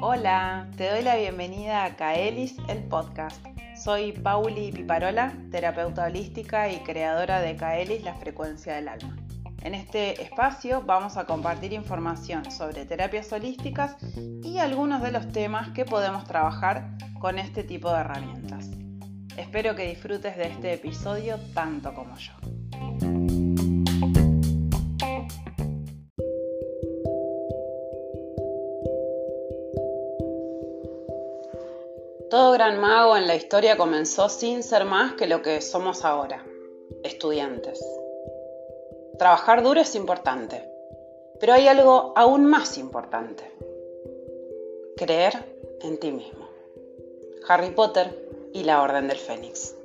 Hola, te doy la bienvenida a Kaelis, el podcast. Soy Pauli Piparola, terapeuta holística y creadora de Kaelis, la frecuencia del alma. En este espacio vamos a compartir información sobre terapias holísticas y algunos de los temas que podemos trabajar con este tipo de herramientas. Espero que disfrutes de este episodio tanto como yo. Todo gran mago en la historia comenzó sin ser más que lo que somos ahora, estudiantes. Trabajar duro es importante, pero hay algo aún más importante. Creer en ti mismo. Harry Potter y la Orden del Fénix.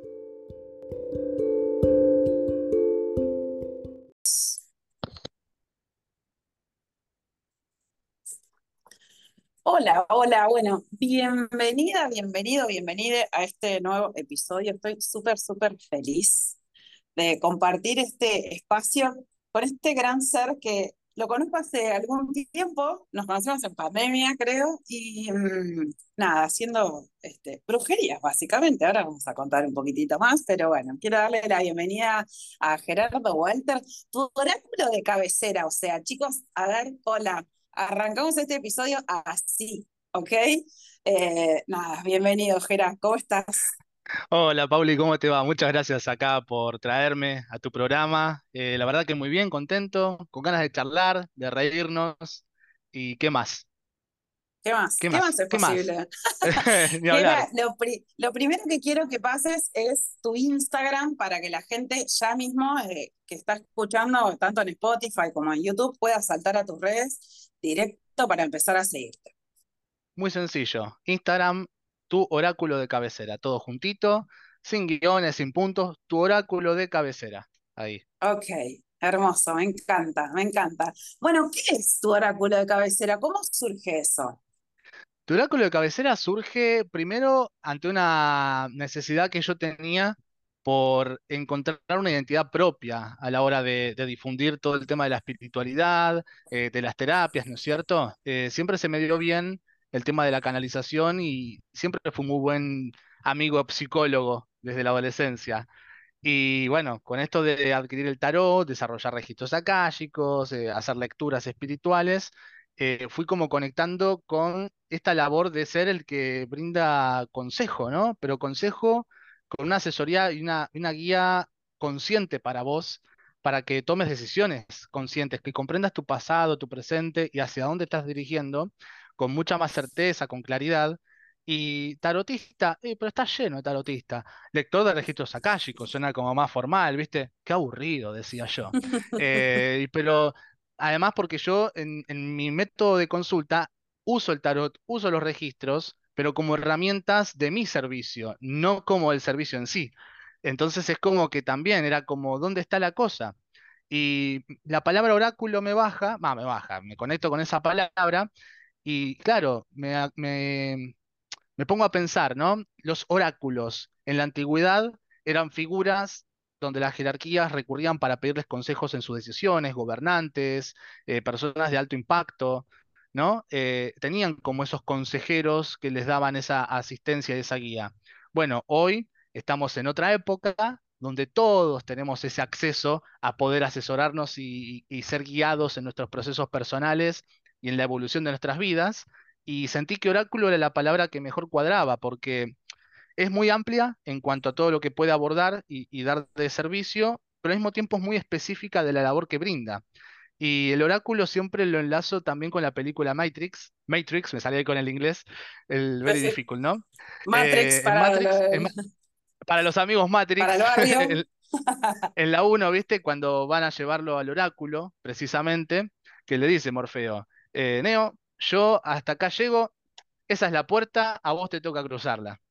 Hola, hola, bueno, bienvenida, bienvenido, bienvenida a este nuevo episodio. Estoy súper, súper feliz de compartir este espacio con este gran ser que lo conozco hace algún tiempo, nos conocemos en pandemia, creo, y mm, nada, haciendo este, brujerías, básicamente. Ahora vamos a contar un poquitito más, pero bueno, quiero darle la bienvenida a Gerardo Walter, tu oráculo de cabecera. O sea, chicos, a ver, hola, arrancamos este episodio así, ¿ok? Eh, nada, bienvenido, Gerardo, ¿cómo estás? Hola Pauli, ¿cómo te va? Muchas gracias acá por traerme a tu programa. Eh, la verdad que muy bien, contento, con ganas de charlar, de reírnos y qué más. ¿Qué más? ¿Qué ¿Qué más? más es ¿Qué más? posible? Ni Mira, hablar. lo, pri- lo primero que quiero que pases es tu Instagram para que la gente ya mismo eh, que está escuchando, tanto en Spotify como en YouTube, pueda saltar a tus redes directo para empezar a seguirte. Muy sencillo. Instagram, tu oráculo de cabecera, todo juntito, sin guiones, sin puntos, tu oráculo de cabecera. Ahí. Ok, hermoso, me encanta, me encanta. Bueno, ¿qué es tu oráculo de cabecera? ¿Cómo surge eso? Tu oráculo de cabecera surge primero ante una necesidad que yo tenía por encontrar una identidad propia a la hora de, de difundir todo el tema de la espiritualidad, eh, de las terapias, ¿no es cierto? Eh, siempre se me dio bien el tema de la canalización y siempre fui muy buen amigo psicólogo desde la adolescencia. Y bueno, con esto de adquirir el tarot, desarrollar registros akáshicos, eh, hacer lecturas espirituales, eh, fui como conectando con esta labor de ser el que brinda consejo, ¿no? Pero consejo con una asesoría y una, una guía consciente para vos, para que tomes decisiones conscientes, que comprendas tu pasado, tu presente y hacia dónde estás dirigiendo, con mucha más certeza, con claridad. Y tarotista, eh, pero está lleno de tarotista. Lector de registros akáshicos, suena como más formal, ¿viste? Qué aburrido, decía yo. Eh, pero además porque yo en, mi método de consulta uso el tarot, uso los registros, pero como herramientas de mi servicio, no como el servicio en sí. Entonces es como que también era como, ¿dónde está la cosa? Y la palabra oráculo me baja, me baja, me conecto con esa palabra y claro, me, me me pongo a pensar, ¿no? Los oráculos en la antigüedad eran figuras donde las jerarquías recurrían para pedirles consejos en sus decisiones, gobernantes, eh, personas de alto impacto, ¿no? Eh, tenían como esos consejeros que les daban esa asistencia y esa guía. Bueno, hoy estamos en otra época donde todos tenemos ese acceso a poder asesorarnos y y ser guiados en nuestros procesos personales y en la evolución de nuestras vidas y sentí que oráculo era la palabra que mejor cuadraba, porque es muy amplia en cuanto a todo lo que puede abordar y, y dar de servicio, pero al mismo tiempo es muy específica de la labor que brinda. Y el oráculo siempre lo enlazo también con la película Matrix. Matrix, me salí con el inglés, el very difficult, ¿no? Matrix Eh, para, Matrix, Ma- para los amigos para Matrix, el en, la uno ¿viste? Cuando van a llevarlo al oráculo, precisamente, que le dice Morfeo, eh, Neo, yo hasta acá llego, esa es la puerta, a vos te toca cruzarla.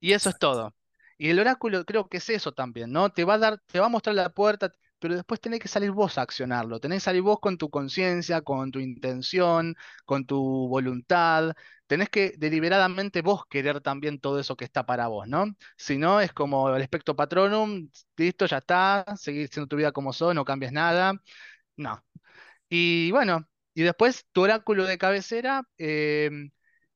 Y eso es todo. Y el oráculo creo que es eso también, ¿no? Te va a dar, te va a mostrar la puerta, pero después tenés que salir vos a accionarlo. Tenés que salir vos con tu conciencia, con tu intención, con tu voluntad. Tenés que deliberadamente vos querer también todo eso que está para vos, ¿no? Si no, es como el espectro patronum, listo, ya está, seguir siendo tu vida como sos, no cambies nada. No. Y bueno, y después tu oráculo de cabecera, eh,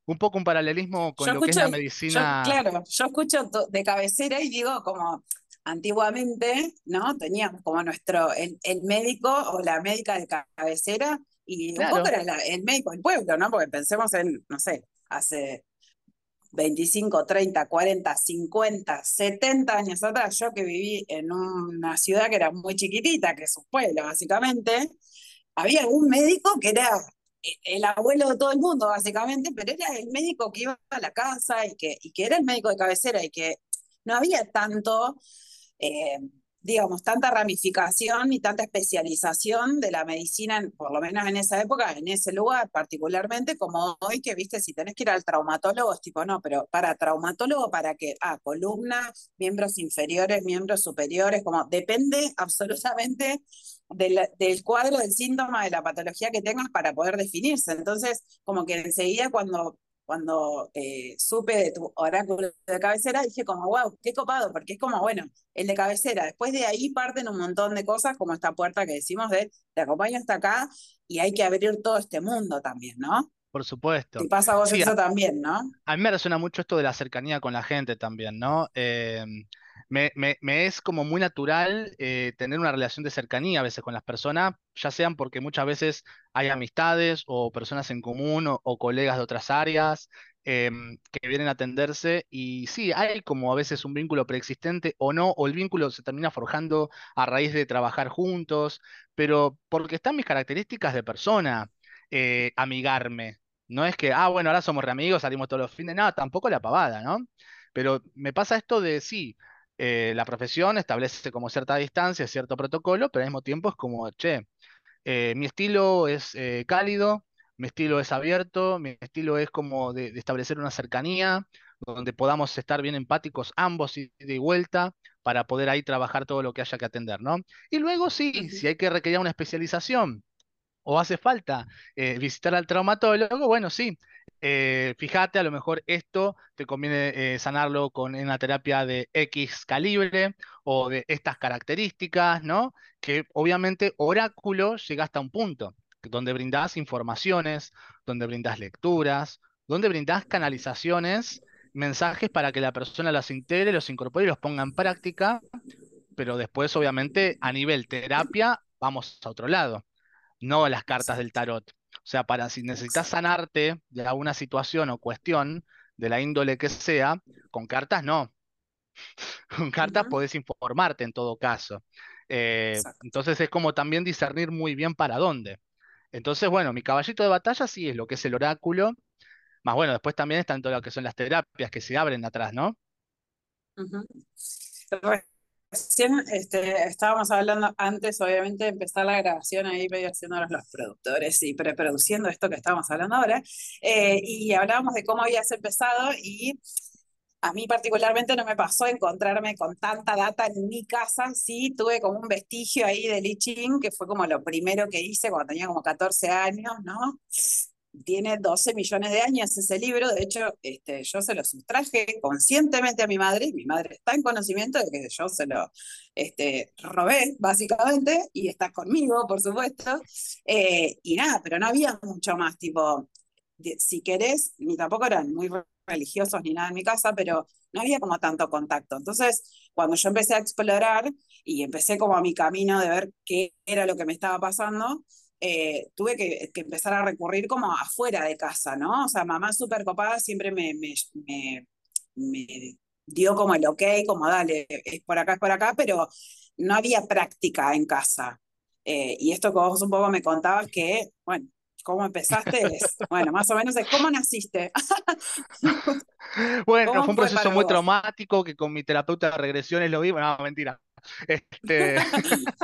un poco un paralelismo Yo con lo que es la yo, medicina. claro, yo escucho de cabecera y digo como antiguamente, ¿no? Teníamos como nuestro, el, el médico o la médica de ca- cabecera y un poco era la- el médico del pueblo, ¿no? Porque pensemos en, no sé, hace 25, 30, 40, 50, 70 años atrás, yo que viví en una ciudad que era muy chiquitita, que es un pueblo, básicamente, había un médico que era el abuelo de todo el mundo, básicamente, pero era el médico que iba a la casa y que, y que era el médico de cabecera y que no había tanto eh, digamos, tanta ramificación y tanta especialización de la medicina, en- por lo menos en esa época, en ese lugar particularmente, como hoy que, viste, si tenés que ir al traumatólogo, es tipo, no, pero para traumatólogo, para que, ah, columna, miembros inferiores, miembros superiores, como depende absolutamente del, del cuadro, del síntoma, de la patología que tengas para poder definirse. Entonces, como que enseguida cuando cuando eh, supe de tu oráculo de cabecera, dije como, wow, qué copado, porque es como, bueno, el de cabecera. Después de ahí parten un montón de cosas, como esta puerta que decimos de, te acompaño hasta acá y hay que abrir todo este mundo también, ¿no? por supuesto. pasa a vos Sí, eso también, ¿no? A mí me resuena mucho esto de la cercanía con la gente también, ¿no? Eh, me, es como muy natural eh, tener una relación de cercanía a veces con las personas, ya sean porque muchas veces hay amistades o personas en común o, colegas de otras áreas em, que vienen a atenderse y sí, hay como a veces un vínculo preexistente o no, o el vínculo se termina forjando a raíz de trabajar juntos, pero porque están mis características de persona, eh, amigarme. No es que, ah, bueno, ahora somos re amigos, salimos todos los fines, no, tampoco la pavada, ¿no? Pero me pasa esto de, sí, eh, la profesión establece como cierta distancia, cierto protocolo, pero al mismo tiempo es como, che, eh, mi estilo es eh, cálido, mi estilo es abierto, mi estilo es como de, de establecer una cercanía, donde podamos estar bien empáticos ambos y de vuelta para poder ahí trabajar todo lo que haya que atender, ¿no? Y luego sí, si hay que requerir una especialización o hace falta eh, visitar al traumatólogo, bueno, sí, eh, fíjate, a lo mejor esto te conviene eh, sanarlo con una terapia de X calibre o de estas características, ¿no? Que obviamente oráculo llega hasta un punto, donde brindás informaciones, donde brindás lecturas, donde brindás canalizaciones, mensajes para que la persona las integre, los incorpore y los ponga en práctica, pero después obviamente a nivel terapia vamos a otro lado no las cartas del tarot. O sea, para si necesitas sanarte de alguna situación o cuestión, de la índole que sea, con cartas no. Con cartas Ujú, podés informarte en todo caso. Eh, entonces es como también discernir muy bien para dónde. Entonces, bueno, mi caballito de batalla sí es lo que es el oráculo, más bueno, después también están todo lo que son las terapias que se abren atrás, ¿no? Recién este, estábamos hablando antes, obviamente, de empezar la grabación ahí, medio haciéndonos los productores y preproduciendo esto que estamos hablando ahora. eh, y hablábamos de cómo habías empezado y a mí particularmente no me pasó encontrarme con tanta data en mi casa, sí tuve como un vestigio ahí de I Ching, que fue como lo primero que hice cuando tenía como 14 años, ¿no? Tiene 12 millones de años ese libro, de hecho este, yo se lo sustraje conscientemente a mi madre, mi madre está en conocimiento de que yo se lo este, robé básicamente, y está conmigo, por supuesto, eh, y nada, pero no había mucho más, tipo, si querés, ni tampoco eran muy religiosos ni nada en mi casa, pero no había como tanto contacto. Entonces, cuando yo empecé a explorar y empecé como a mi camino de ver qué era lo que me estaba pasando, eh, tuve que, que, empezar a recurrir como afuera de casa, ¿no? O sea, mamá súper copada siempre me, me, me, me, dio como el ok, como dale, es por acá, es por acá, pero no había práctica en casa. Eh, y esto que vos un poco me contabas que, bueno, ¿cómo empezaste? Es, bueno, más o menos es cómo naciste. Bueno, fue ¿Cómo un proceso muy vos? traumático que con mi terapeuta de regresiones lo vi. No, mentira. Este,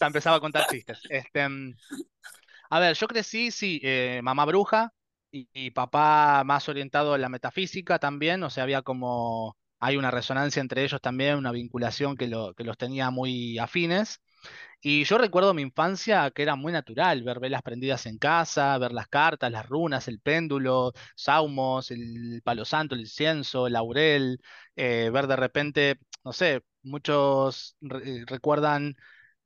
ya empezaba a contar chistes. Este, mm, a ver, yo crecí, sí, eh, mamá bruja y, papá más orientado en la metafísica también, o sea, había como, hay una resonancia entre ellos también, una vinculación que, que los tenía muy afines. Y yo recuerdo mi infancia que era muy natural, ver velas prendidas en casa, ver las cartas, las runas, el péndulo, saumos, el palo santo, el incienso, el laurel, eh, ver de repente, no sé, muchos re- recuerdan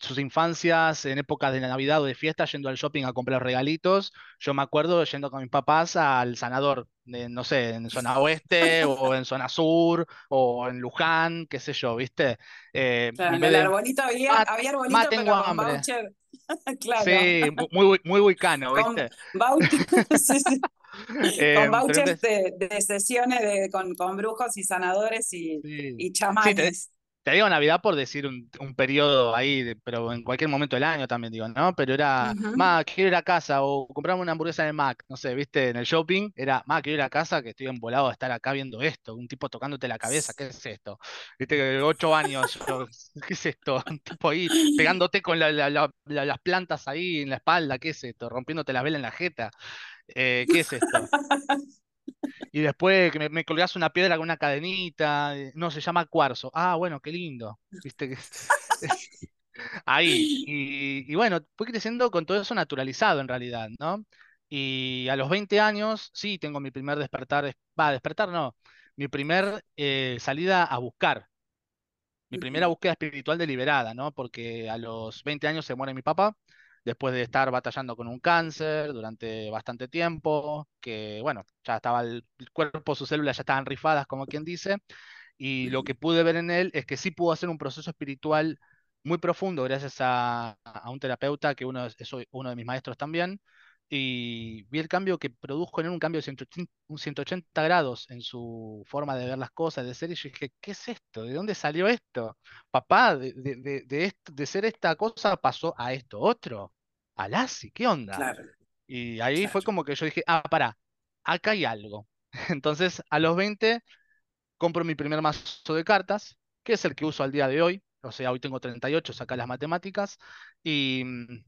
sus infancias en épocas de Navidad o de fiesta yendo al shopping a comprar regalitos. Yo me acuerdo yendo con mis papás al sanador, de, no sé, en zona oeste o en zona sur o en Luján, qué sé yo, ¿viste? Eh, claro, en el arbolito había, había arbolito, tengo pero hambre. voucher. claro. Sí, muy, muy buicano, ¿viste? Eh, con vouchers de, sesiones de, con, con, brujos y sanadores y, y chamanes te digo Navidad por decir un, periodo ahí, pero en cualquier momento del año también digo, ¿no? Pero era, más quiero ir a casa o compramos una hamburguesa el Mac, no sé, viste, en el shopping, era, más quiero ir a casa que estoy embolado de estar acá viendo esto, un tipo tocándote la cabeza, ¿qué es esto? Viste, ocho años, ¿qué es esto? Un tipo ahí pegándote con las plantas ahí en la espalda, ¿qué es esto? Rompiéndote la vela en la jeta. Eh, ¿Qué es esto? Y después que me, me, colgás una piedra con una cadenita, eh, no, se llama cuarzo. Ah, bueno, qué lindo. ¿Viste? Ahí. Y, bueno, fui creciendo con todo eso naturalizado en realidad, ¿no? Y a los 20 años, sí, tengo mi primer despertar, va, despertar no, mi primer eh, salida a buscar, mi primera búsqueda espiritual deliberada, ¿no? Porque a los 20 años se muere mi papá después de estar batallando con un cáncer durante bastante tiempo, que bueno, ya estaba el, cuerpo, sus células ya estaban rifadas, como quien dice, y lo que pude ver en él es que sí pudo hacer un proceso espiritual muy profundo gracias a, un terapeuta que uno es, uno de mis maestros también, y vi el cambio que produjo en él, un cambio de 180, grados en su forma de ver las cosas, de ser, y yo dije, ¿qué es esto? ¿De dónde salió esto? Papá, de, de, de, de ser esta cosa pasó a esto otro. Alasi, ¿qué onda? Y ahí fue como que yo dije, ah, pará, acá hay algo. Entonces, a los 20, compro mi primer mazo de cartas, que es el que uso al día de hoy. O sea, hoy tengo 38, saca las matemáticas. Y mm,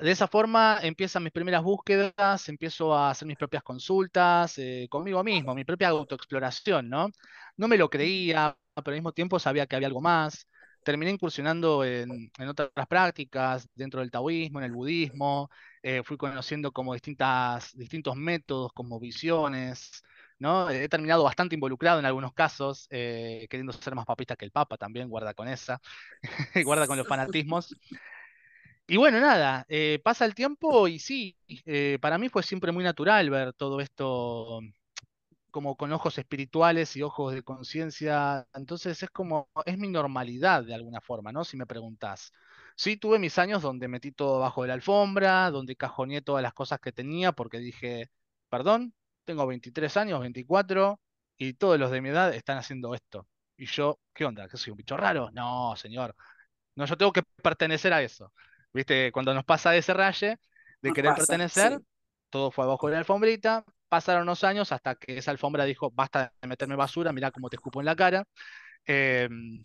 de esa forma empiezan mis primeras búsquedas, empiezo a hacer mis propias consultas eh, conmigo mismo, mi propia autoexploración, ¿no? No me lo creía, pero al mismo tiempo sabía que había algo más terminé incursionando en, otras prácticas, dentro del taoísmo, en el budismo, eh, fui conociendo como distintas, distintos métodos, como visiones, ¿no? He terminado bastante involucrado en algunos casos, eh, queriendo ser más papista que el Papa también, guarda con esa, guarda con los fanatismos. Y bueno, nada, eh, pasa el tiempo y sí, para mí fue siempre muy natural ver todo esto como con ojos espirituales y ojos de conciencia. Entonces es como, es mi normalidad de alguna forma, ¿no? Si me preguntás. Sí, tuve mis años donde metí todo bajo de la alfombra, donde cajoneé todas las cosas que tenía porque dije, perdón, tengo 23 años, 24, y todos los de mi edad están haciendo esto. Y yo, ¿qué onda? ¿Que soy un bicho raro? No, señor. No, yo tengo que pertenecer a eso. ¿Viste? Cuando nos pasa ese raye de querer pertenecer, todo fue abajo de la alfombrita, pasaron unos años hasta que esa alfombra dijo, basta de meterme basura, mira cómo te escupo en la cara. Em,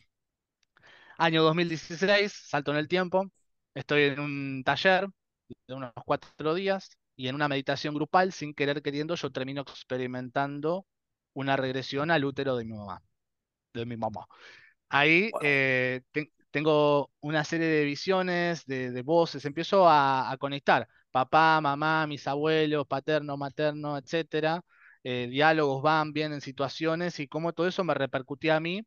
año 2016, salto en el tiempo, estoy en un taller de unos cuatro días y en una meditación grupal, sin querer queriendo, yo termino experimentando una regresión al útero de mi mamá. De mi mamá. Ahí eh, tengo una serie de visiones, de, voces, empiezo a conectar papá, mamá, mis abuelos, paterno, materno, etcétera. Eh, diálogos van, vienen situaciones y cómo todo eso me repercutía a mí.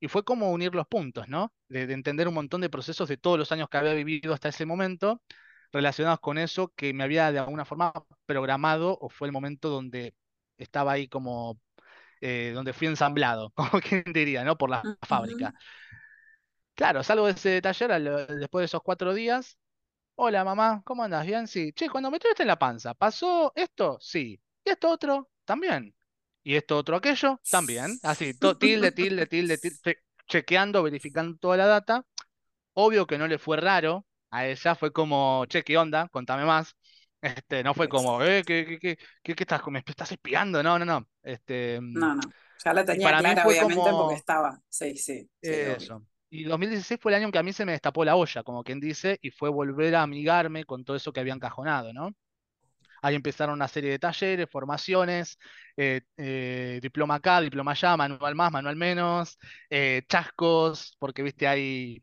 Y fue como unir los puntos, ¿no? De, entender un montón de procesos de todos los años que había vivido hasta ese momento, relacionados con eso que me había de alguna forma programado o fue el momento donde estaba ahí como, eh, donde fui ensamblado, como quien diría, ¿no? Por la fábrica. Claro, salgo de ese taller después de esos cuatro días Hola mamá, ¿cómo andas? ¿Bien? Sí. Che, cuando me tuviste en la panza, ¿pasó esto? Sí. ¿Y esto otro? También. ¿Y esto otro aquello? También. Así, tilde, tilde, tilde, tilde, chequeando, verificando toda la data. Obvio que no le fue raro a ella, fue como, che, ¿qué onda? Contame más. Este, no fue como, eh, ¿qué, qué, qué, estás, me estás espiando? No, no, no. Este, no, no. Ya la tenía para clara, obviamente, porque estaba. Sí, sí. eso. Y 2016 fue el año en que a mí se me destapó la olla, como quien dice, y fue volver a amigarme con todo eso que había encajonado, ¿no? Ahí empezaron una serie de talleres, formaciones, eh, eh, diploma acá, diploma allá, manual más, manual menos, eh, chascos, porque viste, hay,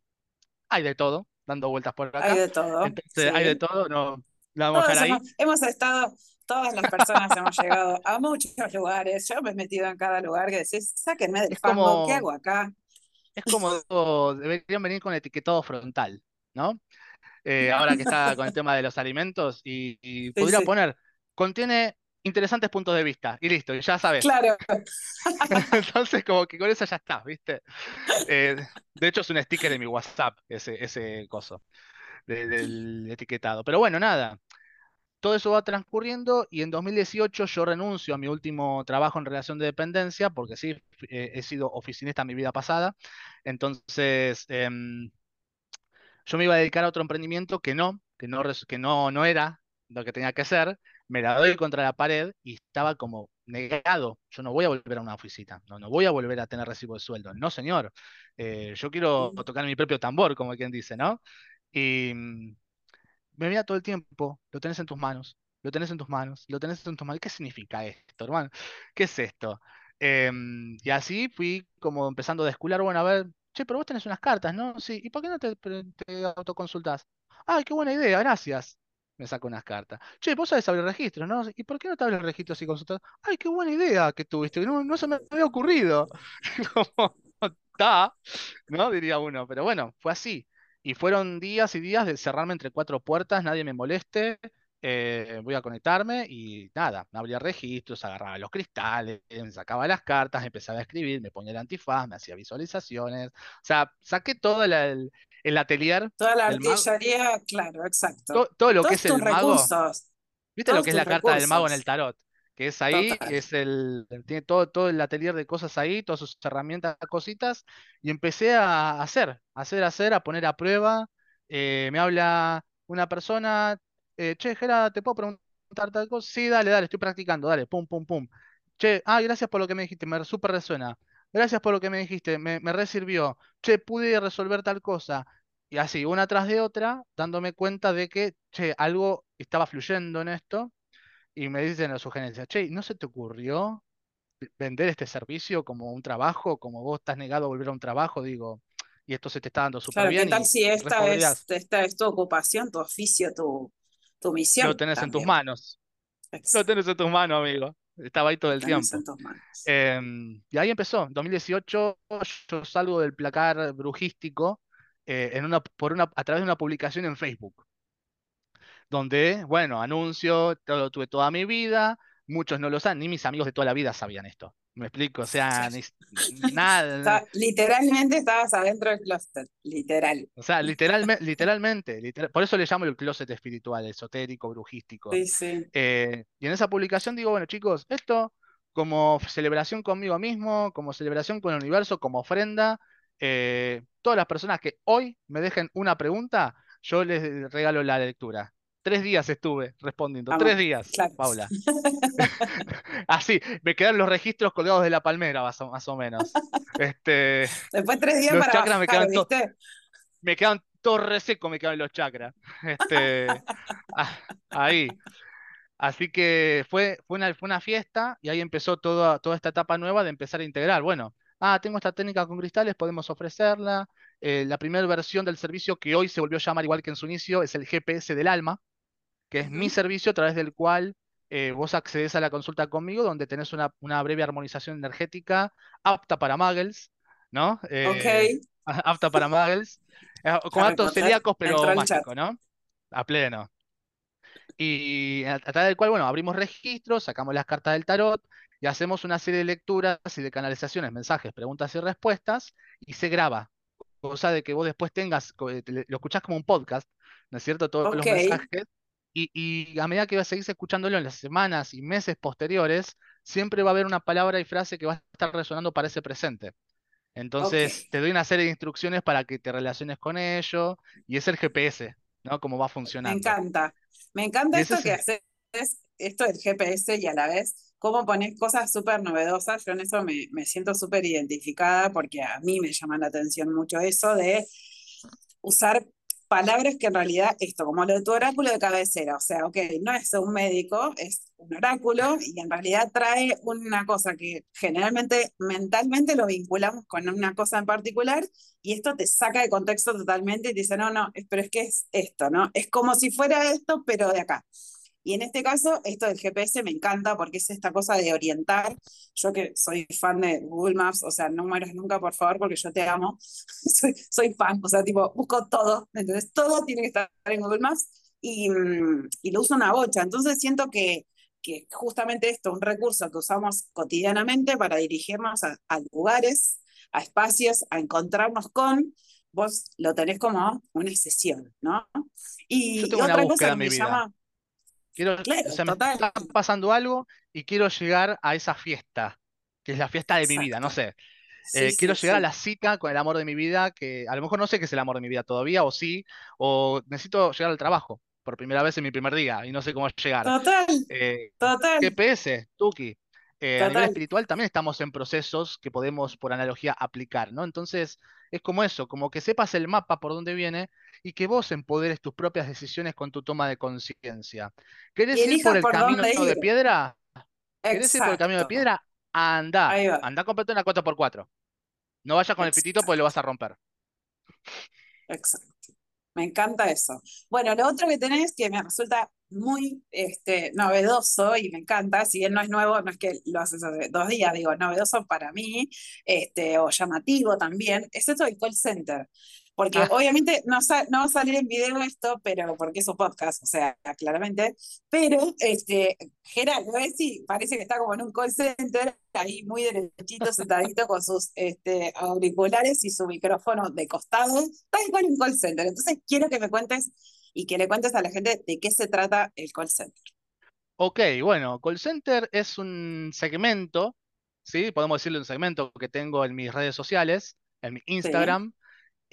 hay de todo, dando vueltas por acá. Hay de todo. Entonces, hay de todo, no, la vamos a dejar ahí. Hemos, estado, todas las personas hemos llegado a muchos lugares, yo me he metido en cada lugar que decís, sáquenme del fango, ¿qué hago acá? Es como deberían venir con etiquetado frontal, ¿no? Eh, ahora que está con el tema de los alimentos y, podría poner, contiene interesantes puntos de vista y listo, y ya sabes. Claro. Entonces, como que con eso ya está, ¿viste? Eh, de hecho, es un sticker de mi WhatsApp, ese, ese coso del etiquetado. Pero bueno, nada. Todo eso va transcurriendo y en 2018 yo renuncio a mi último trabajo en relación de dependencia, porque sí, eh, he sido oficinista en mi vida pasada. Entonces, em, yo me iba a dedicar a otro emprendimiento que no, que no, que no, no era lo que tenía que ser. Me la doy contra la pared y estaba como negado. Yo no voy a volver a una oficina, no, no voy a volver a tener recibo de sueldo. No, señor. Eh, yo quiero tocar mi propio tambor, como quien dice, ¿no? Y mm, me veía todo el tiempo, lo tenés en tus manos, lo tenés en tus manos, lo tenés en tus manos. ¿Qué significa esto, hermano? ¿Qué es esto? Em, y así fui como empezando a descular, bueno, a ver, che, pero vos tenés unas cartas, ¿no? Sí, ¿y por qué no te, te autoconsultás? Ay, qué buena idea, gracias. Me saco unas cartas. Che, vos sabés abrir registros, ¿no? ¿Y por qué no te abres registros y consultas? Ay, qué buena idea que tuviste, no, no se me había ocurrido. Como, está, ¿no? Diría uno, pero bueno, fue así. Y fueron días y días de cerrarme entre cuatro puertas, nadie me moleste, eh, voy a conectarme y nada, me abría registros, agarraba los cristales, me sacaba las cartas, empezaba a escribir, me ponía el antifaz, me hacía visualizaciones, o sea, saqué todo el, el atelier. Toda la artillería, claro, exacto. todo lo que es el mago. ¿Viste lo que es la carta del mago en el tarot? Que es ahí, es el, tiene todo, todo el atelier de cosas ahí, todas sus herramientas, cositas, y empecé a hacer, a hacer, a hacer, a poner a prueba. Eh, me habla una persona, eh, che, Gera, ¿te puedo preguntar tal cosa? Sí, dale, dale, estoy practicando, dale, pum, pum, pum. Che, ah, gracias por lo que me dijiste, me súper resuena. Gracias por lo que me dijiste, me, me resirvió. Che, pude resolver tal cosa. Y así, una tras de otra, dándome cuenta de que, che, algo estaba fluyendo en esto y me dicen la sugerencia, che, ¿no se te ocurrió vender este servicio como un trabajo, como vos estás negado a volver a un trabajo? Digo, y esto se te está dando súper bien. ¿Qué tal si esta es, esta es tu ocupación, tu oficio, tu, tu misión? Lo tenés en tus manos. Lo tenés en tus manos, amigo. Estaba ahí todo el tiempo. Em, y ahí empezó. En 2018 yo salgo del placar brujístico eh, en una, por una, a través de una publicación en Facebook donde, bueno, anuncio, todo, tuve toda mi vida, muchos no lo saben, ni mis amigos de toda la vida sabían esto. ¿Me explico? O sea, nada. literalmente estabas adentro del closet, literal. O sea, literalmente, literalmente, por eso le llamo el closet espiritual, esotérico, brujístico. Sí, sí. Eh, y en esa publicación digo, bueno, chicos, esto como celebración conmigo mismo, como celebración con el universo, como ofrenda, eh, todas las personas que hoy me dejen una pregunta, yo les regalo la lectura. Tres días estuve respondiendo, tres días, Paula. Así, me quedan los registros colgados de la palmera, más o, menos. Este, Después tres días los chakras me quedan Me quedan todo reseco, me quedan los chakras. Este, ah, ahí. Así que fue, fue, una, fue una fiesta y ahí empezó toda, toda esta etapa nueva de empezar a integrar. Bueno, ah, tengo esta técnica con cristales, podemos ofrecerla. Eh, la primera versión del servicio que hoy se volvió a llamar igual que en su inicio es el GPS del alma que es mi servicio a través del cual eh, vos accedes a la consulta conmigo, donde tenés una, breve armonización energética apta para muggles, ¿no? Eh, apta para muggles, eh, con actos celíacos, pero mágico, ¿no? A pleno. Y a, través del cual, bueno, abrimos registros, sacamos las cartas del tarot y hacemos una serie de lecturas y de canalizaciones, mensajes, preguntas y respuestas, y se graba. Cosa de que vos después tengas, lo escuchás como un podcast, ¿no es cierto? Todos los mensajes y, a medida que vas a seguir escuchándolo en las semanas y meses posteriores, siempre va a haber una palabra y frase que va a estar resonando para ese presente. Entonces, te doy una serie de instrucciones para que te relaciones con ello y es el GPS, ¿no? Cómo va a funcionar. Me encanta. Me encanta esto que haces, esto del GPS y a la vez cómo pones cosas súper novedosas. Yo en eso me, me siento súper identificada porque a mí me llama la atención mucho eso de usar palabras que en realidad, esto, como lo de tu oráculo de cabecera, o sea, ok, no es un médico, es un oráculo y en realidad trae una cosa que generalmente mentalmente lo vinculamos con una cosa en particular y esto te saca de contexto totalmente y te dice, no, no, pero es que es esto, ¿no? Es como si fuera esto, pero de acá. Y en este caso, esto del GPS me encanta porque es esta cosa de orientar. Yo que soy fan de Google Maps, o sea, no mueras nunca, por favor, porque yo te amo. soy, soy fan, o sea, tipo, busco todo. Entonces, todo tiene que estar en Google Maps y, mm, y lo uso una bocha. Entonces, siento que, que justamente esto, un recurso que usamos cotidianamente para dirigirnos a, a lugares, a espacios, a encontrarnos con, vos lo tenés como una sesión, ¿no? Y, otra cosa que me llama Quiero, o sea, me está pasando algo y quiero llegar a esa fiesta, que es la fiesta de mi vida, no sé. Eh, quiero llegar a la cita con el amor de mi vida, que a lo mejor no sé qué es el amor de mi vida todavía, o sí, o necesito llegar al trabajo por primera vez en mi primer día y no sé cómo llegar. Total. Eh, total. GPS, Tuki. Eh, a nivel espiritual también estamos en procesos que podemos, por analogía, aplicar, ¿no? Entonces, es como eso, como que sepas el mapa por dónde viene y que vos empoderes tus propias decisiones con tu toma de conciencia. ¿Querés ir por el camino de piedra? ¿Querés ir por el camino de piedra? Anda, anda completo en la 4x4. No vayas con el pitito porque lo vas a romper. Exacto. Me encanta eso. Bueno, lo otro que tenés que me resulta muy este, novedoso y me encanta, si bien no es nuevo, no es que lo haces hace dos días, digo, novedoso para mí, este, o llamativo también, es esto del call center. Porque ah. obviamente no, no va a salir en video esto, pero porque es un podcast, o sea, claramente. Pero, este, Gerardo, sí, parece que está como en un call center, ahí muy derechito, sentadito con sus este, auriculares y su micrófono de costado. Está igual en un call center. Entonces, quiero que me cuentes y que le cuentes a la gente de qué se trata el call center. Ok, bueno, call center es un segmento, ¿sí? Podemos decirle un segmento que tengo en mis redes sociales, en mi Instagram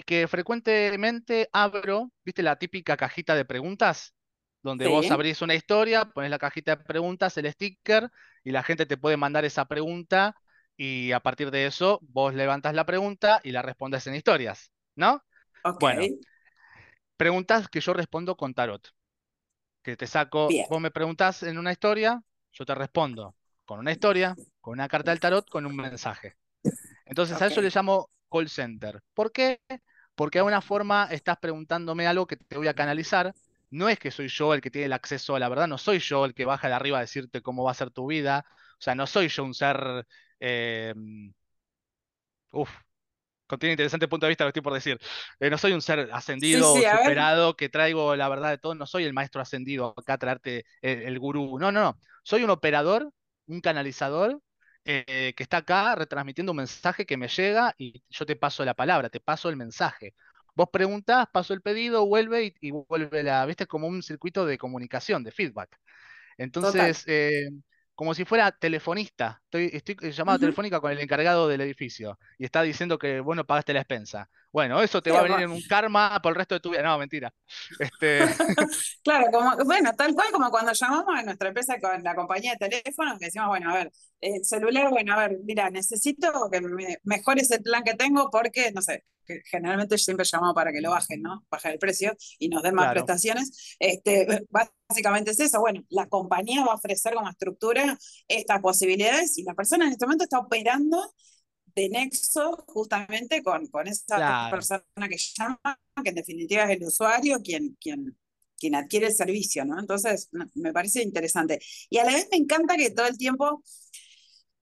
que frecuentemente abro, ¿viste la típica cajita de preguntas? Donde vos abrís una historia, pones la cajita de preguntas, el sticker, y la gente te puede mandar esa pregunta, y a partir de eso vos levantas la pregunta y la respondes en historias, ¿no? Bueno, preguntas que yo respondo con tarot. Que te saco, vos me preguntas en una historia, yo te respondo con una historia, con una carta del tarot, con un mensaje. Entonces a eso le llamo call center. ¿Por qué? Porque de alguna forma estás preguntándome algo que te voy a canalizar. No es que soy yo el que tiene el acceso a la verdad, no soy yo el que baja de arriba a decirte cómo va a ser tu vida. O sea, no soy yo un ser... Eh, uf, tiene interesante punto de vista lo estoy por decir. Eh, no soy un ser ascendido, superado, que traigo la verdad de todo. No soy el maestro ascendido acá a traerte el, el gurú. No, no, no. Soy un operador, un canalizador eh, que está acá retransmitiendo un mensaje que me llega y yo te paso la palabra, te paso el mensaje. Vos preguntás, paso el pedido, vuelve y, vuelve la, viste, como un circuito de comunicación, de feedback. Entonces, eh, como si fuera telefonista. Estoy, estoy llamada telefónica con el encargado del edificio y está diciendo que, bueno, pagaste la expensa. Bueno, eso te va a venir en un karma por el resto de tu vida. No, mentira. Este... claro, como, bueno, tal cual como cuando llamamos a nuestra empresa con la compañía de teléfono, que decimos, bueno, a ver, el celular, bueno, a ver, mira, necesito que me mejores el plan que tengo porque, no sé, que generalmente siempre llamo para que lo bajen, ¿no? Bajar el precio y nos den más prestaciones. Este, básicamente es eso. Bueno, la compañía va a ofrecer como estructura estas posibilidades y la persona en este momento está operando de nexo justamente con, con esa persona que llama, que en definitiva es el usuario quien, quien, quien adquiere el servicio, ¿no? Entonces, me parece interesante. Y a la vez me encanta que todo el tiempo,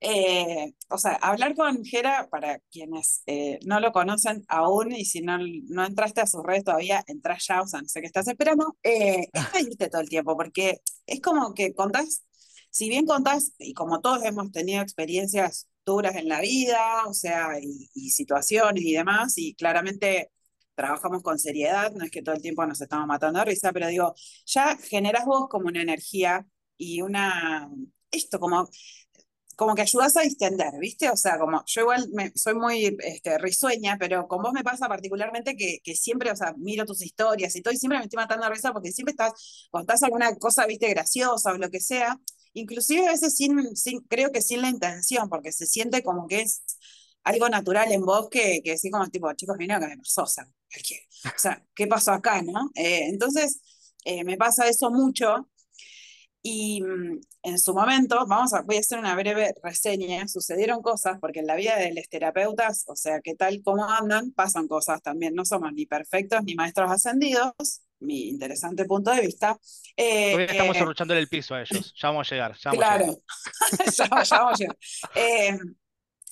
eh, o sea, hablar con Jera, para quienes eh, no lo conocen aún y si no, no entraste a sus redes todavía, entras ya, o sea, no sé qué estás esperando, eh, es reírte todo el tiempo, porque es como que contás, si bien contás, y como todos hemos tenido experiencias duras en la vida, o sea, y, situaciones y demás, y claramente trabajamos con seriedad, no es que todo el tiempo nos estamos matando de risa, pero digo, ya generas vos como una energía y una, esto como, como que ayudas a distender, ¿viste? O sea, como yo igual me, soy muy este, risueña, pero con vos me pasa particularmente que, que, siempre, o sea, miro tus historias y todo, y siempre me estoy matando de risa porque siempre estás, contás alguna cosa, ¿viste? Graciosa o lo que sea, inclusive a veces sin, sin, creo que sin la intención, porque se siente como que es algo natural en vos que, que así como tipo, chicos, vino que me pasó, o sea, o sea, ¿qué pasó acá, no? Eh, entonces, eh, me pasa eso mucho, y mm, en su momento, vamos a, voy a hacer una breve reseña, sucedieron cosas, porque en la vida de los terapeutas, o sea, qué tal, cómo andan, pasan cosas también, no somos ni perfectos ni maestros ascendidos, mi interesante punto de vista. Todavía estamos Eh, sorruchando el piso a ellos. Ya vamos a llegar, ya vamos a llegar. claro, ya, ya vamos a llegar. Eh,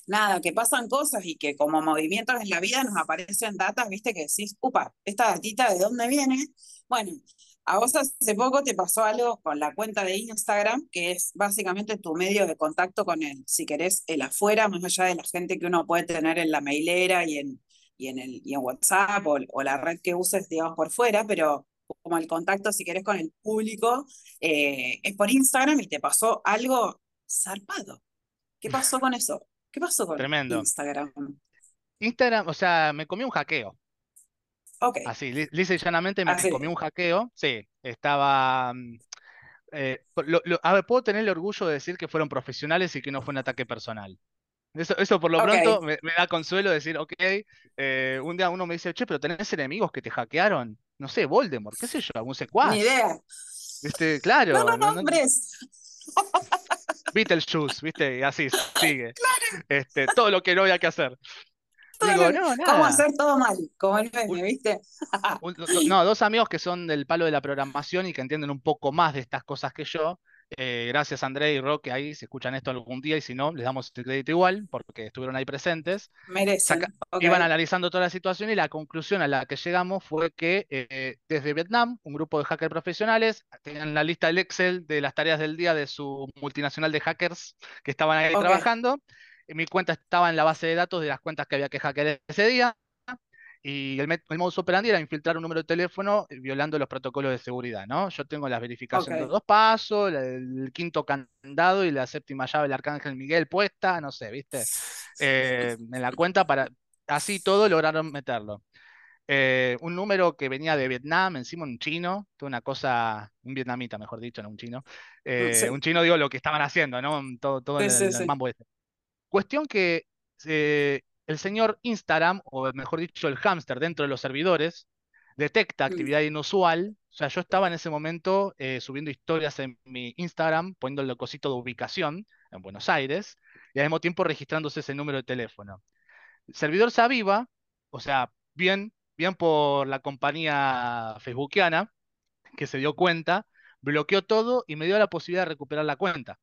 nada, que pasan cosas y que como movimientos en la vida nos aparecen datas, viste, que decís, upa, esta datita de dónde viene. Bueno, a vos hace poco te pasó algo con la cuenta de Instagram, que es básicamente tu medio de contacto con el, si querés, el afuera, más allá de la gente que uno puede tener en la mailera y en, y en, el, y en WhatsApp o, o la red que uses, digamos, por fuera, pero como el contacto, si querés, con el público, eh, es por Instagram y te pasó algo zarpado. ¿Qué pasó con eso? ¿Qué pasó con Tremendo. Instagram? Instagram, o sea, me comí un hackeo. Ok, Así, li- lisa y llanamente me así. comí un hackeo. Sí, estaba. mm, eh, lo- lo- a ver, puedo tener el orgullo de decir que fueron profesionales y que no fue un ataque personal. Eso, eso por lo pronto me, me da consuelo decir, ok, eh, un día uno me dice, che, pero tenés enemigos que te hackearon. No sé, Voldemort, qué sé yo, algún ni secuaz. idea. ¿Viste? No, Claro, no, no, no, nombres. Beetlejuice, ¿viste? Y así sigue. Este, todo lo que no había que hacer. Digo, no, ¿Cómo nada. hacer todo mal? Como el meme, ¿viste? un- no, dos amigos que son del palo de la programación y que entienden un poco más de estas cosas que yo. Eh, gracias André y Roque ahí, si escuchan esto algún día y si no, les damos el crédito igual porque estuvieron ahí presentes. Saca- Merecen. Ok, iban analizando toda la situación y la conclusión a la que llegamos fue que eh, desde Vietnam, un grupo de hackers profesionales tenían la lista del Excel de las tareas del día de su multinacional de hackers que estaban ahí ok, trabajando. Y mi cuenta estaba en la base de datos de las cuentas que había que hackear ese día. Y el, el modus operandi era infiltrar un número de teléfono eh, violando los protocolos de seguridad, ¿no? Yo tengo la verificación de ok. dos pasos, el quinto candado y la séptima llave del Arcángel Miguel puesta, no sé, ¿viste? Eh, en la cuenta para... Así todo lograron meterlo. Eh, un número que venía de Vietnam, encima un chino, una cosa, un vietnamita, mejor dicho, no un chino. Eh, Sí, un chino, digo, lo que estaban haciendo, ¿no? Todo, todo sí, el, sí, el mambo ese. Cuestión que el señor Instagram, o mejor dicho, el hámster dentro de los servidores, detecta actividad inusual. O sea, yo estaba en ese momento eh, subiendo historias en mi Instagram, poniendo el cosito de ubicación en Buenos Aires, y al mismo tiempo registrándose ese número de teléfono. El servidor se aviva, o sea, bien, bien por la compañía facebookiana, que se dio cuenta, bloqueó todo y me dio la posibilidad de recuperar la cuenta.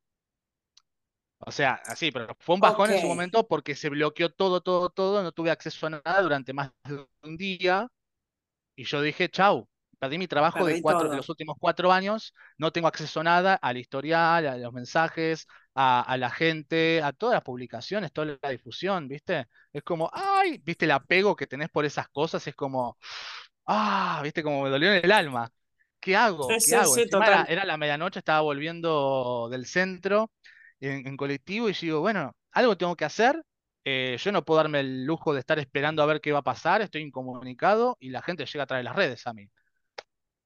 O sea, así, pero fue un bajón en su momento porque se bloqueó todo, todo, todo, no tuve acceso a nada durante más de un día y yo dije, chau, perdí mi trabajo de perdí cuatro, de los últimos cuatro años, no tengo acceso a nada, al historial, a los mensajes, a, a la gente, a todas las publicaciones, toda la difusión, ¿viste? Es como, ay, ¿viste el apego que tenés por esas cosas? Es como, ah, ¿viste? Como me dolió en el alma. ¿Qué hago? Sí, ¿Qué sí, hago? sí, era, era la medianoche, estaba volviendo del centro en, en colectivo y digo, bueno, algo tengo que hacer. eh, yo no puedo darme el lujo de estar esperando a ver qué va a pasar, estoy incomunicado y la gente llega a través de las redes a mí.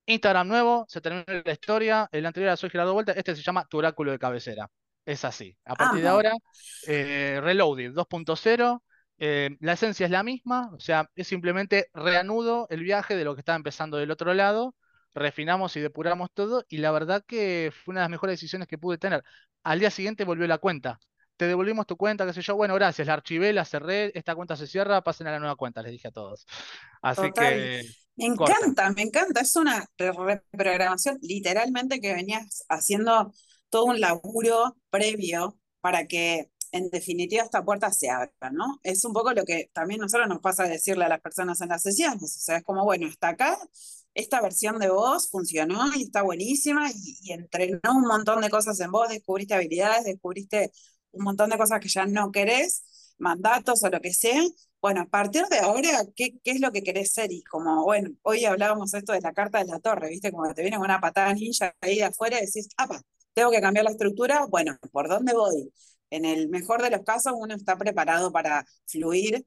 Instagram nuevo, se terminó la historia, el anterior era Soy Gerardo Vuelta, este se llama Tu Oráculo de Cabecera. Es así. A partir de ahora, eh, Reloaded 2.0, eh, la esencia es la misma, o sea, es simplemente reanudo el viaje de lo que estaba empezando del otro lado, refinamos y depuramos todo, y la verdad que fue una de las mejores decisiones que pude tener. Al día siguiente volvió la cuenta. Te devolvimos tu cuenta, qué sé yo. Bueno, gracias, la archivé, la cerré, esta cuenta se cierra, pasen a la nueva cuenta, les dije a todos. Así Total. que, Me corta. encanta, me encanta. Es una re- reprogramación, literalmente que venías haciendo todo un laburo previo para que, en definitiva, esta puerta se abra, ¿no? Es un poco lo que también nosotros nos pasa a decirle a las personas en las sesiones. O sea, es como, bueno, hasta acá, esta versión de vos funcionó y está buenísima y, entrenó un montón de cosas en vos, descubriste habilidades, descubriste un montón de cosas que ya no querés, mandatos o lo que sea. Bueno, a partir de ahora, ¿qué, qué es lo que querés ser? Y como, bueno, hoy hablábamos esto de la carta de la torre, ¿viste? Como te viene una patada ninja ahí de afuera y decís, apa, tengo que cambiar la estructura. Bueno, ¿por dónde voy? En el mejor de los casos, uno está preparado para fluir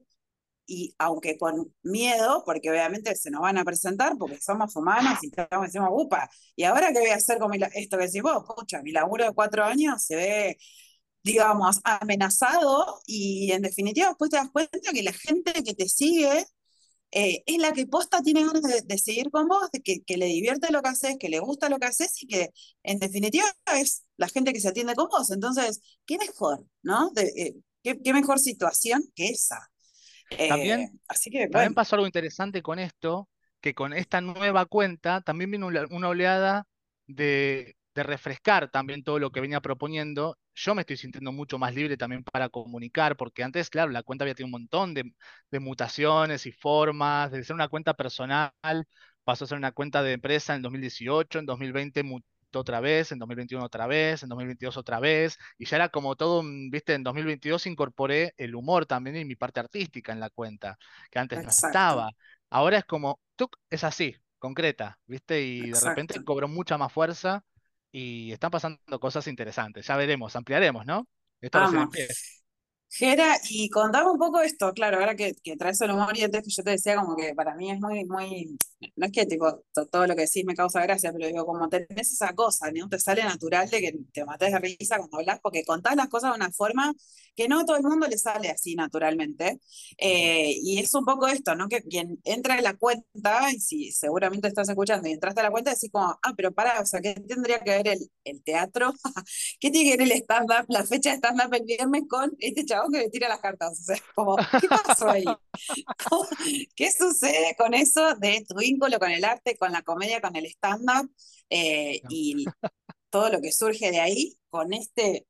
y aunque con miedo, porque obviamente se nos van a presentar, porque somos humanos y estamos decimos, upa, ¿y ahora qué voy a hacer con mi la-?" esto que decís vos? Pucha, mi laburo de cuatro años se ve digamos, amenazado y en definitiva después te das cuenta que la gente que te sigue eh, es la que posta tiene ganas de, seguir con vos, de que, le divierte lo que haces, que le gusta lo que haces y que en definitiva es la gente que se atiende con vos. Entonces, ¿qué mejor, no? Eh, ¿qué, ¿qué, mejor situación que esa? También, así que, también pasó algo interesante con esto, que con esta nueva cuenta también viene una oleada de, refrescar también todo lo que venía proponiendo. Yo me estoy sintiendo mucho más libre también para comunicar, porque antes, claro, la cuenta había tenido un montón de, de mutaciones y formas, de ser una cuenta personal, pasó a ser una cuenta de empresa en 2018, en 2020 otra vez, en 2021 otra vez, en 2022 otra vez, y ya era como todo, viste, en 2022 incorporé el humor también y mi parte artística en la cuenta, que antes no estaba. Ahora es como, tú es así, concreta, viste, y de repente cobró mucha más fuerza y están pasando cosas interesantes. Ya veremos, ampliaremos, ¿no? Esto Gera, y contame un poco esto, claro, ahora que, que traes el humor y antes que yo te decía como que para mí es muy, muy, no es que tipo, todo lo que decís me causa gracia, pero digo, como tenés esa cosa, ¿no? Te sale natural de que te mates de risa cuando hablas, porque contás las cosas de una forma que no a todo el mundo le sale así naturalmente. Eh, y es un poco esto, ¿no? Que quien entra en la cuenta, y si seguramente estás escuchando y entraste a la cuenta, decís como, ah, pero para, o sea, ¿qué tendría que ver el, el teatro? ¿Qué tiene que ver el stand-up, la fecha de stand-up el viernes con este chaval? Que le tira las cartas. O sea, como, ¿qué pasó ahí? ¿Qué sucede con eso de tu vínculo con el arte, con la comedia, con el stand-up eh, y todo lo que surge de ahí con este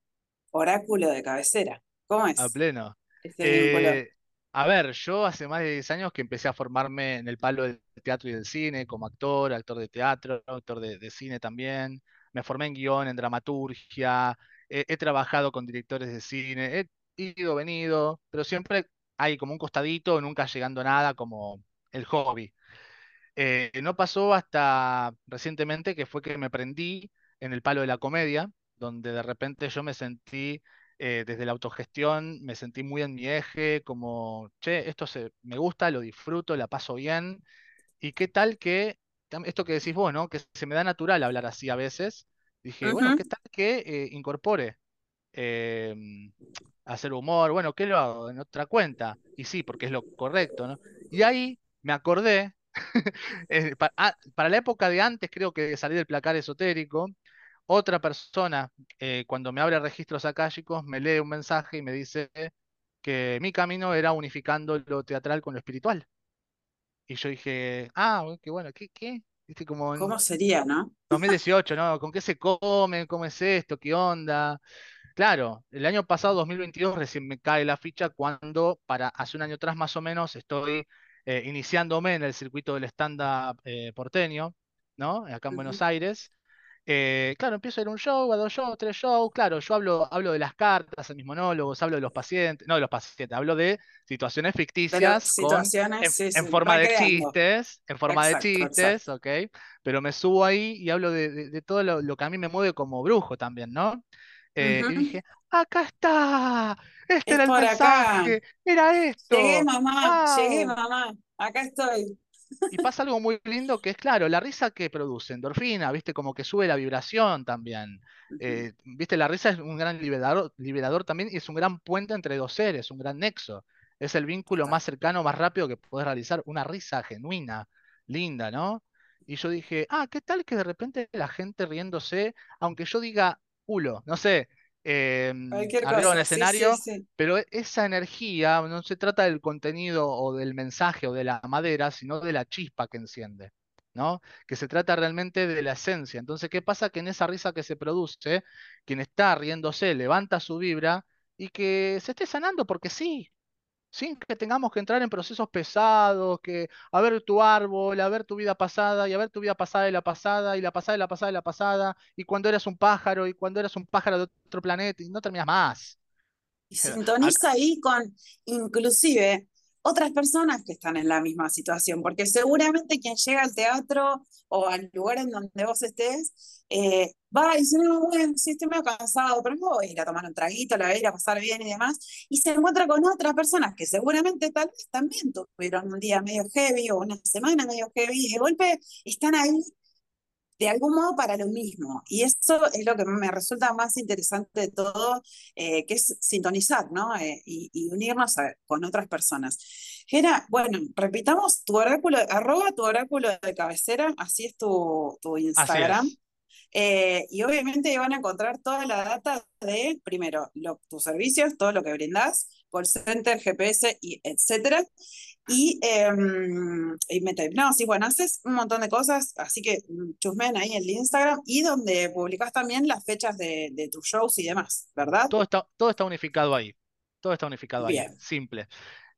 oráculo de cabecera? ¿Cómo es? A pleno. Eh, a ver, yo hace más de 10 años que empecé a formarme en el palo del teatro y del cine, como actor, actor de teatro, actor de, cine también. Me formé en guion, en dramaturgia, he, trabajado con directores de cine, ido, venido, pero siempre hay como un costadito, nunca llegando a nada como el hobby. Eh, no pasó hasta recientemente que fue que me prendí en el palo de la comedia, donde de repente yo me sentí eh, desde la autogestión, me sentí muy en mi eje, como, che, esto se, me gusta, lo disfruto, la paso bien. Y qué tal que, esto que decís vos, ¿no? Que se me da natural hablar así a veces. Dije, bueno, qué tal que eh, incorpore em, hacer humor, bueno, ¿qué lo hago? En otra cuenta. Y sí, porque es lo correcto, ¿no? Y ahí me acordé, eh, ah, para, la época de antes, creo que salir del placar esotérico, otra persona, eh, cuando me abre registros akáshicos, me lee un mensaje y me dice que mi camino era unificando lo teatral con lo espiritual. Y yo dije, ah, qué bueno, ¿qué? qué? Como ¿Cómo sería, no? 2018, ¿no? ¿Con qué se come? ¿Cómo es esto? ¿Qué onda? Claro, el año pasado, 2022, recién me cae la ficha cuando, para hace un año atrás más o menos, estoy eh, iniciándome en el circuito del stand-up eh, porteño, ¿no? Acá en Buenos Aires. Eh, claro, empiezo a ir un show, a dos shows, tres shows. Claro, yo hablo, hablo de las cartas, en mis monólogos, hablo de los pacientes, no de los pacientes, hablo de situaciones ficticias en, forma de chistes, en forma de chistes, ok. Pero me subo ahí y hablo de, todo lo, lo, que a mí me mueve como brujo también, ¿no? Eh, y dije, acá está, este era el mensaje, era esto. Llegué mamá, llegué mamá, acá estoy. Y pasa algo muy lindo que es claro, la risa que produce endorfina, viste, como que sube la vibración también. Eh, viste, la risa es un gran liberador, liberador también y es un gran puente entre dos seres, un gran nexo. Es el vínculo más cercano, más rápido que puedes realizar. Una risa genuina, linda, ¿no? Y yo dije, ah, ¿qué tal que de repente la gente riéndose, aunque yo diga, no sé, eh, arriba el escenario, pero e, esa energía no se trata del contenido o del mensaje o de la madera, sino de la chispa que enciende. ¿no? Que se trata realmente de la esencia. Entonces, ¿qué pasa? Que en esa risa que se produce, quien está riéndose levanta su vibra y que se esté sanando porque sí, sin que tengamos que entrar en procesos pesados, que a ver tu árbol, a ver tu vida pasada, y a ver tu vida pasada y la pasada, y la pasada y la pasada y la pasada, y cuando eras un pájaro, y cuando eras un pájaro de otro planeta, y no terminas más. Y sintoniza ahí con, inclusive, otras personas que están en la misma situación, porque seguramente quien llega al teatro o al lugar en donde vos estés, eh, va y dice, no, bueno, sí, estoy medio cansado, pero no voy a ir a tomar un traguito, la voy a ir a pasar bien y demás, y se encuentra con otras personas que seguramente tal vez también tuvieron un día medio heavy o una semana medio heavy, y de golpe están ahí de algún modo para lo mismo. Y eso es lo que me resulta más interesante de todo, eh, que es sintonizar, ¿no? Eh, y, unirnos con otras personas. Gera, bueno, repitamos tu oráculo, arroba tu oráculo de cabecera, así es tu, tu Instagram. Eh, y obviamente van a encontrar toda la data de, primero, tus servicios, todo lo que brindás, call center, GPS, y etcétera. Y, eh, y metahipnosis, bueno, haces un montón de cosas, así que chusmen ahí en el Instagram y donde publicas también las fechas de, de tus shows y demás, ¿verdad? Todo está, todo está unificado ahí. Todo está unificado ahí. Simple.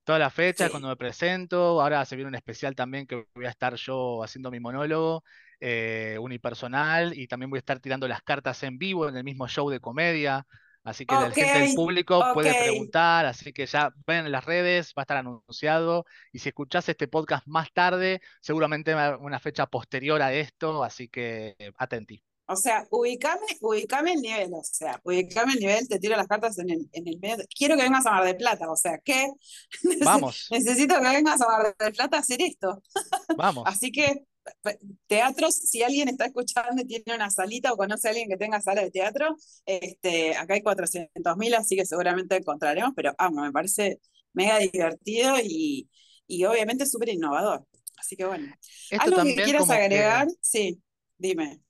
Todas las fechas, Sí. cuando me presento, ahora se viene un especial también que voy a estar yo haciendo mi monólogo eh, unipersonal y también voy a estar tirando las cartas en vivo en el mismo show de comedia. Así que la Ok, gente del público puede preguntar, así que ya ven en las redes, va a estar anunciado. Y si escuchás este podcast más tarde, seguramente una fecha posterior a esto, así que eh, atenti. O sea, ubicame, ubicame el nivel, o sea, ubicame el nivel, te tiro las cartas en el, en el medio. Quiero que vengas a Mar del Plata, o sea, ¿qué? Vamos, Necesito que vengas a Mar del Plata a hacer esto. vamos. Así que, teatros, si alguien está escuchando y tiene una salita o conoce a alguien que tenga sala de teatro, este, acá hay 400.000, así que seguramente encontraremos, pero vamos, me parece mega divertido y, y obviamente súper innovador. Así que bueno, Esto algo que quieras que... agregar, sí, dime.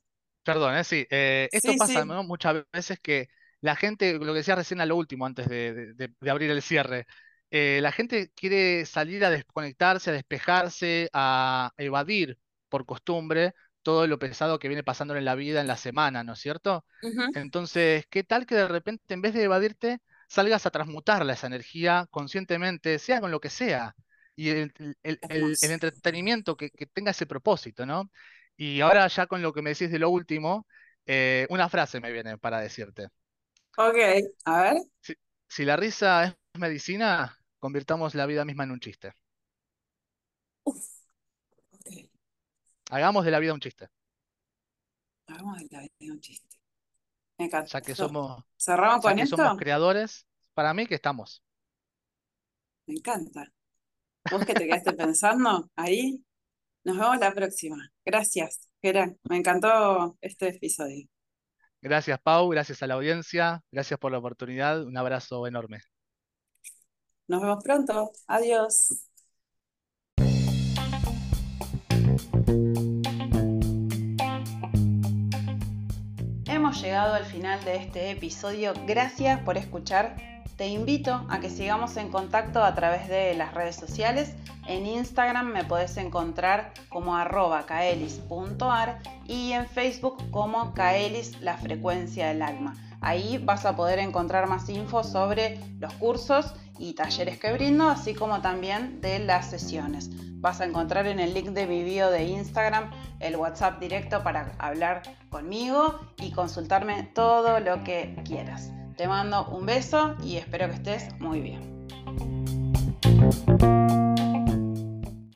Perdón, eh, sí. eh, esto Sí, pasa sí. ¿no? muchas veces que la gente, lo que decía recién a lo último, antes de- de abrir el cierre, eh, la gente quiere salir a desconectarse, a despejarse, a evadir por costumbre todo lo pesado que viene pasando en la vida, en la semana, ¿no es cierto? Entonces, ¿qué tal que de repente, en vez de evadirte, salgas a transmutarla esa energía conscientemente, sea con lo que sea? Y el, el- entretenimiento que, que tenga ese propósito, ¿no? Y ahora ya con lo que me decís de lo último, eh, una frase me viene para decirte. Ok, a ver. Si, si la risa es medicina, convirtamos la vida misma en un chiste. Uf. Hagamos de la vida un chiste, Hagamos de la vida un chiste. Me ya que somos, ¿Cerramos ya con que somos esto? creadores, para mí que estamos. Me encanta. ¿Vos que te quedaste pensando ahí? Nos vemos la próxima. Gracias, Gerán. Me encantó este episodio. Gracias, Pau, gracias a la audiencia, gracias por la oportunidad, un abrazo enorme. Nos vemos pronto. Adiós. Llegado al final de este episodio. Gracias por escuchar. Te invito a que sigamos en contacto a través de las redes sociales. En Instagram me podés encontrar como arroba kaelis.ar y en Facebook como Kaelis la frecuencia del alma. Ahí vas a poder encontrar más info sobre los cursos y talleres que brindo, así como también de las sesiones. Vas a encontrar en el link de mi bio de Instagram el WhatsApp directo para hablar conmigo y consultarme todo lo que quieras. Te mando un beso y espero que estés muy bien.